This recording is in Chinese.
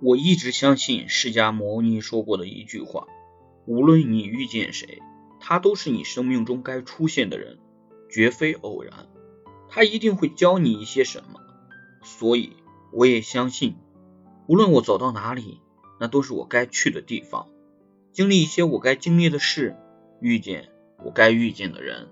我一直相信释迦牟尼说过的一句话，无论你遇见谁，他都是你生命中该出现的人，绝非偶然。他一定会教你一些什么，所以我也相信，无论我走到哪里，那都是我该去的地方，经历一些我该经历的事，遇见我该遇见的人。